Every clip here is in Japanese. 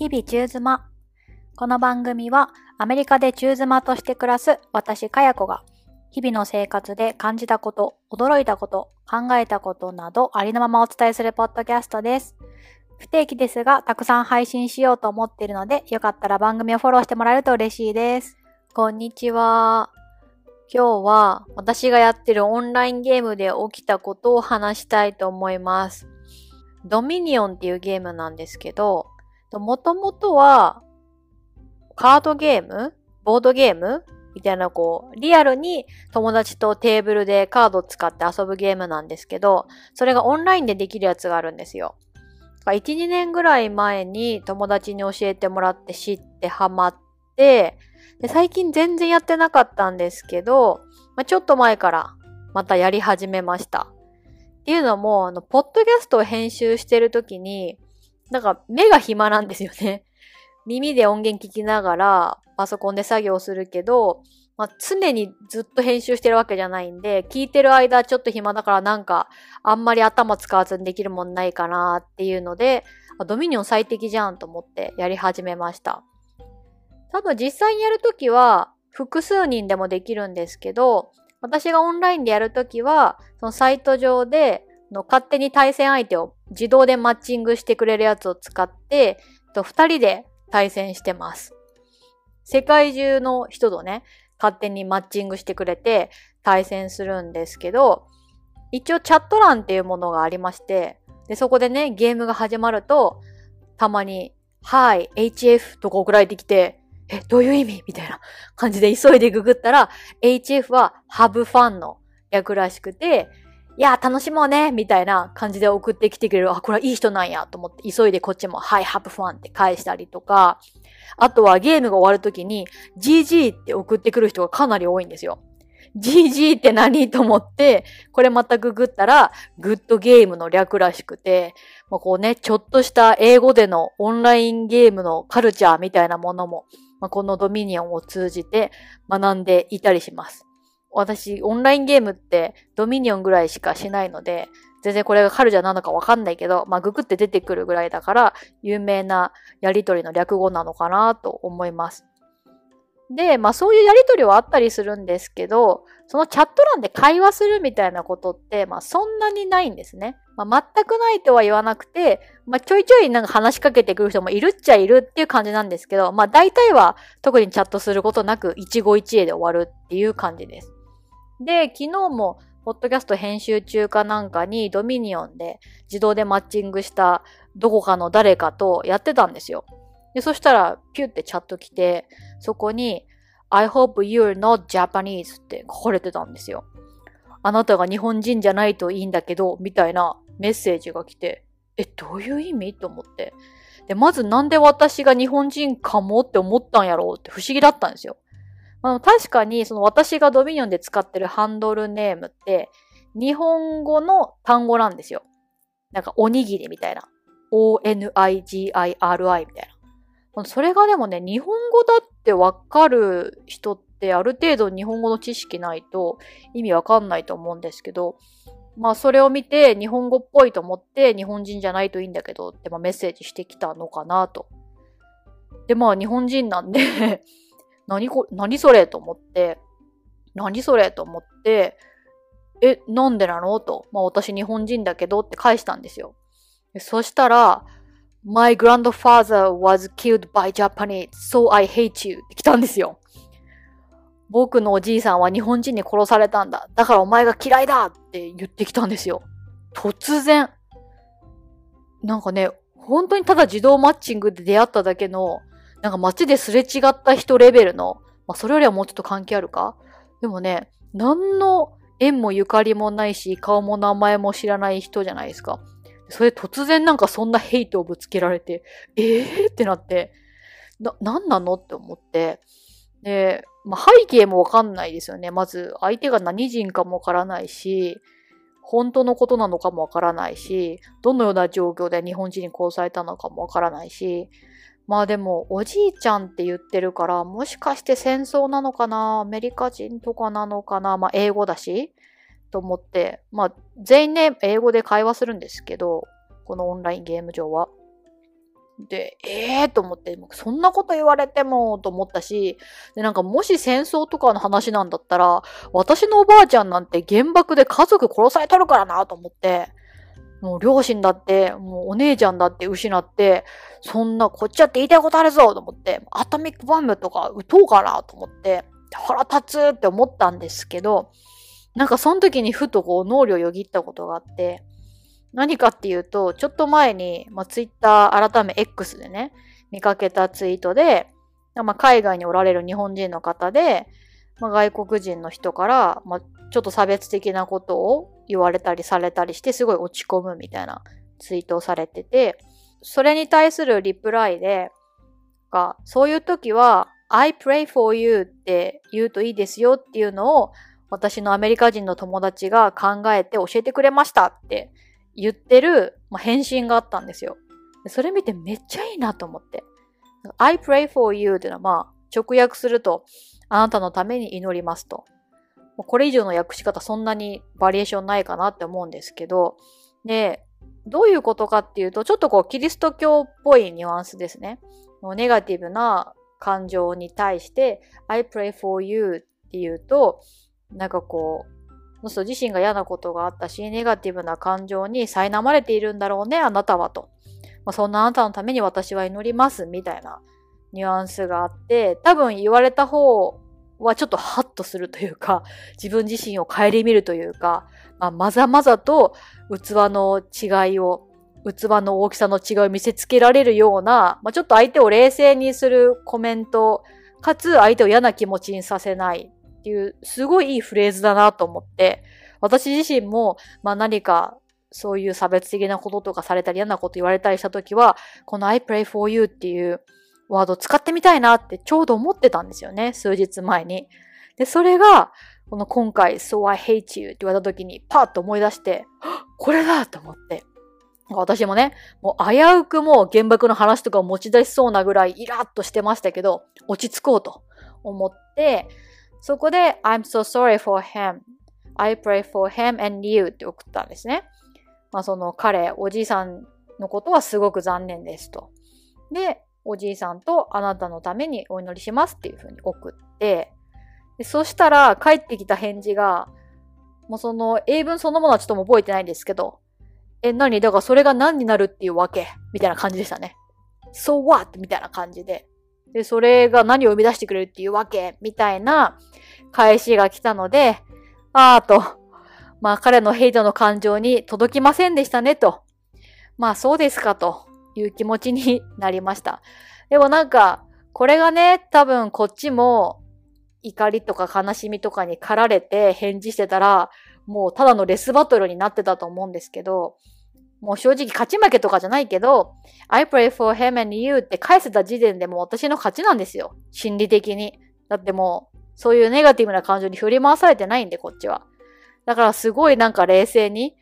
日々中妻。この番組はアメリカで中妻として暮らす私かや子が日々の生活で感じたこと、驚いたこと、考えたことなどありのままお伝えするポッドキャストです。不定期ですがたくさん配信しようと思っているのでよかったら番組をフォローしてもらえると嬉しいです。こんにちは。今日は私がやってるオンラインゲームで起きたことを話したいと思います。ドミニオンっていうゲームなんですけど、もともとはカードゲーム？ボードゲーム？みたいなこう、リアルに友達とテーブルでカードを使って遊ぶゲームなんですけど、それがオンラインでできるやつがあるんですよ。1、2年ぐらい前に友達に教えてもらって知ってハマって、で最近全然やってなかったんですけど、まあ、ちょっと前からまたやり始めました。っていうのも、あの、ポッドキャストを編集してるときに、なんか目が暇なんですよね。耳で音源聞きながらパソコンで作業するけど、まあ、常にずっと編集してるわけじゃないんで、聞いてる間ちょっと暇だからなんかあんまり頭使わずにできるもんないかなっていうので、ドミニオン最適じゃんと思ってやり始めました。多分実際にやるときは複数人でもできるんですけど、私がオンラインでやるときは、そのサイト上での勝手に対戦相手を自動でマッチングしてくれるやつを使って、と2人で対戦してます。世界中の人とね、勝手にマッチングしてくれて対戦するんですけど、一応チャット欄っていうものがありまして、で、そこでね、ゲームが始まると、たまに、はい、HF とか送られてきて、え、どういう意味？みたいな感じで急いでググったら、HF はハブファンの略らしくて、いや、楽しもうねみたいな感じで送ってきてくれる。あ、これはいい人なんやと思って、急いでこっちも、はい、ハブファンって返したりとか、あとはゲームが終わるときに、GG って送ってくる人がかなり多いんですよ。GG って何と思って、これまたググったら、グッドゲームの略らしくて、もうこうね、ちょっとした英語でのオンラインゲームのカルチャーみたいなものも、まあ、このドミニオンを通じて学んでいたりします。私、オンラインゲームってドミニオンぐらいしかしないので、全然これがカルチャなのかわかんないけど、まあ、ググって出てくるぐらいだから、有名なやりとりの略語なのかなと思います。で、まあそういうやりとりはあったりするんですけど、そのチャット欄で会話するみたいなことって、まあそんなにないんですね。まあ全くないとは言わなくて、まあちょいちょいなんか話しかけてくる人もいるっちゃいるっていう感じなんですけど、まあ大体は特にチャットすることなく一期一会で終わるっていう感じです。で、昨日もポッドキャスト編集中かなんかにドミニオンで自動でマッチングしたどこかの誰かとやってたんですよ。で、そしたらピュってチャット来て、そこに I hope you're not Japanese って書かれてたんですよ。あなたが日本人じゃないといいんだけど、みたいなメッセージが来て、え、どういう意味？と思って。で、まずなんで私が日本人かもって思ったんやろうって不思議だったんですよ。まあ、確かに、その私がドミニオンで使ってるハンドルネームって、日本語の単語なんですよ。なんか、おにぎりみたいな。O-N-I-G-I-R-I みたいな。それがでもね、日本語だってわかる人ってある程度日本語の知識ないと意味わかんないと思うんですけど、まあそれを見て日本語っぽいと思って日本人じゃないといいんだけどってまあメッセージしてきたのかなと。でまあ日本人なんで何こ、何それと思って、何それと思って、え、なんでなのと。まあ私日本人だけどって返したんですよ。そしたら、My grandfather was killed by Japanese, so I hate you って来たんですよ。僕のおじいさんは日本人に殺されたんだ。だからお前が嫌いだって言ってきたんですよ。突然。なんかね、本当にただ自動マッチングで出会っただけの、なんか街ですれ違った人レベルの、まあそれよりはもうちょっと関係あるか？でもね、何の縁もゆかりもないし、顔も名前も知らない人じゃないですか。それ突然なんかそんなヘイトをぶつけられて、ええー、ってなって、な、なんなの？って思って。で、まあ、背景もわかんないですよね。まず、相手が何人かもわからないし、本当のことなのかもわからないし、どのような状況で日本人に殺されたのかもわからないし、まあでも、おじいちゃんって言ってるから、もしかして戦争なのかな？アメリカ人とかなのかな？まあ、英語だしと思って、まあ、全員ね、英語で会話するんですけど、このオンラインゲーム上は。で、ええー、と思って、そんなこと言われてもと思ったし、で、なんかもし戦争とかの話なんだったら、私のおばあちゃんなんて原爆で家族殺されとるからなと思って、もう両親だって、もうお姉ちゃんだって失って、そんなこっちだって言いたいことあるぞと思って、アトミックボムとか撃とうかなと思って、腹立つって思ったんですけど、なんかその時にふとこう脳裏をよぎったことがあって、何かっていうと、ちょっと前に、まあ、ツイッター改め X でね、見かけたツイートで、まあ、海外におられる日本人の方で、まあ、外国人の人から、まあ、ちょっと差別的なことを言われたりされたりして、すごい落ち込むみたいなツイートをされてて、それに対するリプライで、がそういう時は、I pray for you って言うといいですよっていうのを、私のアメリカ人の友達が考えて教えてくれましたって言ってる、まあ、返信があったんですよ。それ見てめっちゃいいなと思って。I pray for you っていうのはまあ直訳するとあなたのために祈りますと。これ以上の訳し方そんなにバリエーションないかなって思うんですけど、で、どういうことかっていうと、ちょっとこうキリスト教っぽいニュアンスですね。もうネガティブな感情に対して I pray for you っていうと、なんかこう、その人自身が嫌なことがあったし、ネガティブな感情に苛まれているんだろうね、あなたはと。まあ、そんなあなたのために私は祈ります、みたいなニュアンスがあって、多分言われた方はちょっとハッとするというか、自分自身を顧みるというか、まあ、まざまざと器の違いを、器の大きさの違いを見せつけられるような、まあ、ちょっと相手を冷静にするコメント、かつ相手を嫌な気持ちにさせないっていう、すごいいいフレーズだなと思って、私自身も、まあ何かそういう差別的なこととかされたり嫌なこと言われたりしたときは、この I pray for you っていうワード使ってみたいなってちょうど思ってたんですよね、数日前に。で、それが、この今回、So I hate you って言われた時にパッと思い出して、これだと思って。私もね、もう危うくもう原爆の話とかを持ち出しそうなぐらいイラッとしてましたけど、落ち着こうと思って、そこで I'm so sorry for him.I pray for him and you って送ったんですね。まあその彼、おじいさんのことはすごく残念ですと。で、おじいさんとあなたのためにお祈りしますっていうふうに送って、でそしたら帰ってきた返事が、もうその英文そのものはちょっとも覚えてないんですけど、え、何？だからそれが何になるっていうわけ？みたいな感じでしたね。So what? みたいな感じで。で、それが何を生み出してくれるっていうわけ？みたいな返しが来たので、あーと、まあ彼のヘイトの感情に届きませんでしたねと。まあそうですかという気持ちになりました。でもなんか、これがね、多分こっちも怒りとか悲しみとかに駆られて返事してたら、もうただのレスバトルになってたと思うんですけど、もう正直勝ち負けとかじゃないけど、I pray for him and you って返せた時点でもう私の勝ちなんですよ。心理的に。だってもう、そういうネガティブな感情に振り回されてないんで、こっちは。だからすごいなんか冷静に、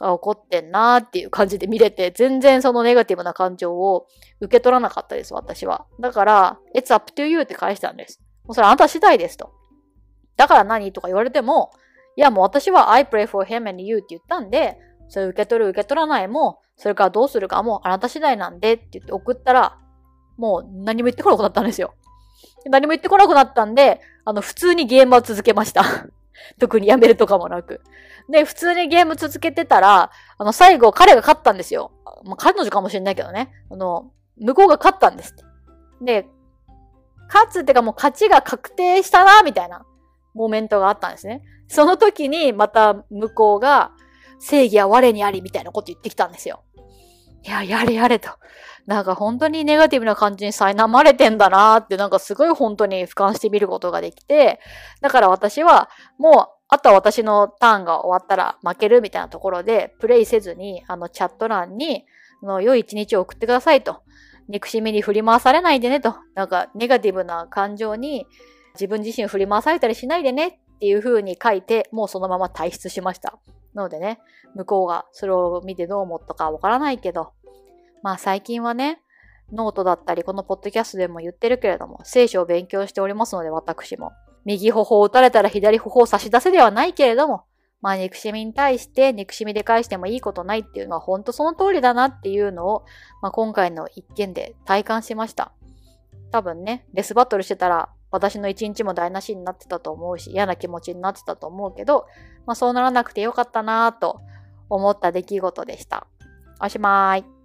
怒ってんなーっていう感じで見れて、全然そのネガティブな感情を受け取らなかったです、私は。だから、it's up to you って返したんです。もうそれあなた次第ですと。だから何とか言われても、いやもう私は I pray for him and you って言ったんで、それ受け取る受け取らないも、それからどうするかもあなた次第なんでって言って送ったら、もう何も言ってこなくなったんですよ。何も言ってこなくなったんで、あの、普通にゲームは続けました。特にやめるとかもなく。で、普通にゲーム続けてたら、あの、最後彼が勝ったんですよ。まあ、彼女かもしれないけどね。あの、向こうが勝ったんですって。で、勝つってかもう勝ちが確定したな、みたいなモーメントがあったんですね。その時にまた向こうが、正義は我にありみたいなこと言ってきたんですよ。いや、やれやれと。なんか本当にネガティブな感じに苛まれてんだなーってなんかすごい本当に俯瞰してみることができて、だから私はもうあとは私のターンが終わったら負けるみたいなところでプレイせずにあのチャット欄にの良い一日を送ってくださいと。憎しみに振り回されないでねと。なんかネガティブな感情に自分自身振り回されたりしないでねっていう風に書いて、もうそのまま退出しました。なのでね、向こうがそれを見てどう思ったかわからないけど、まあ最近はね、ノートだったり、このポッドキャストでも言ってるけれども、聖書を勉強しておりますので、私も。右頬を打たれたら左頬を差し出せではないけれども、まあ憎しみに対して憎しみで返してもいいことないっていうのは本当その通りだなっていうのを、まあ、今回の一件で体感しました。多分ね、レスバトルしてたら私の一日も台無しになってたと思うし嫌な気持ちになってたと思うけど、まあ、そうならなくてよかったなぁと思った出来事でした。おしまい。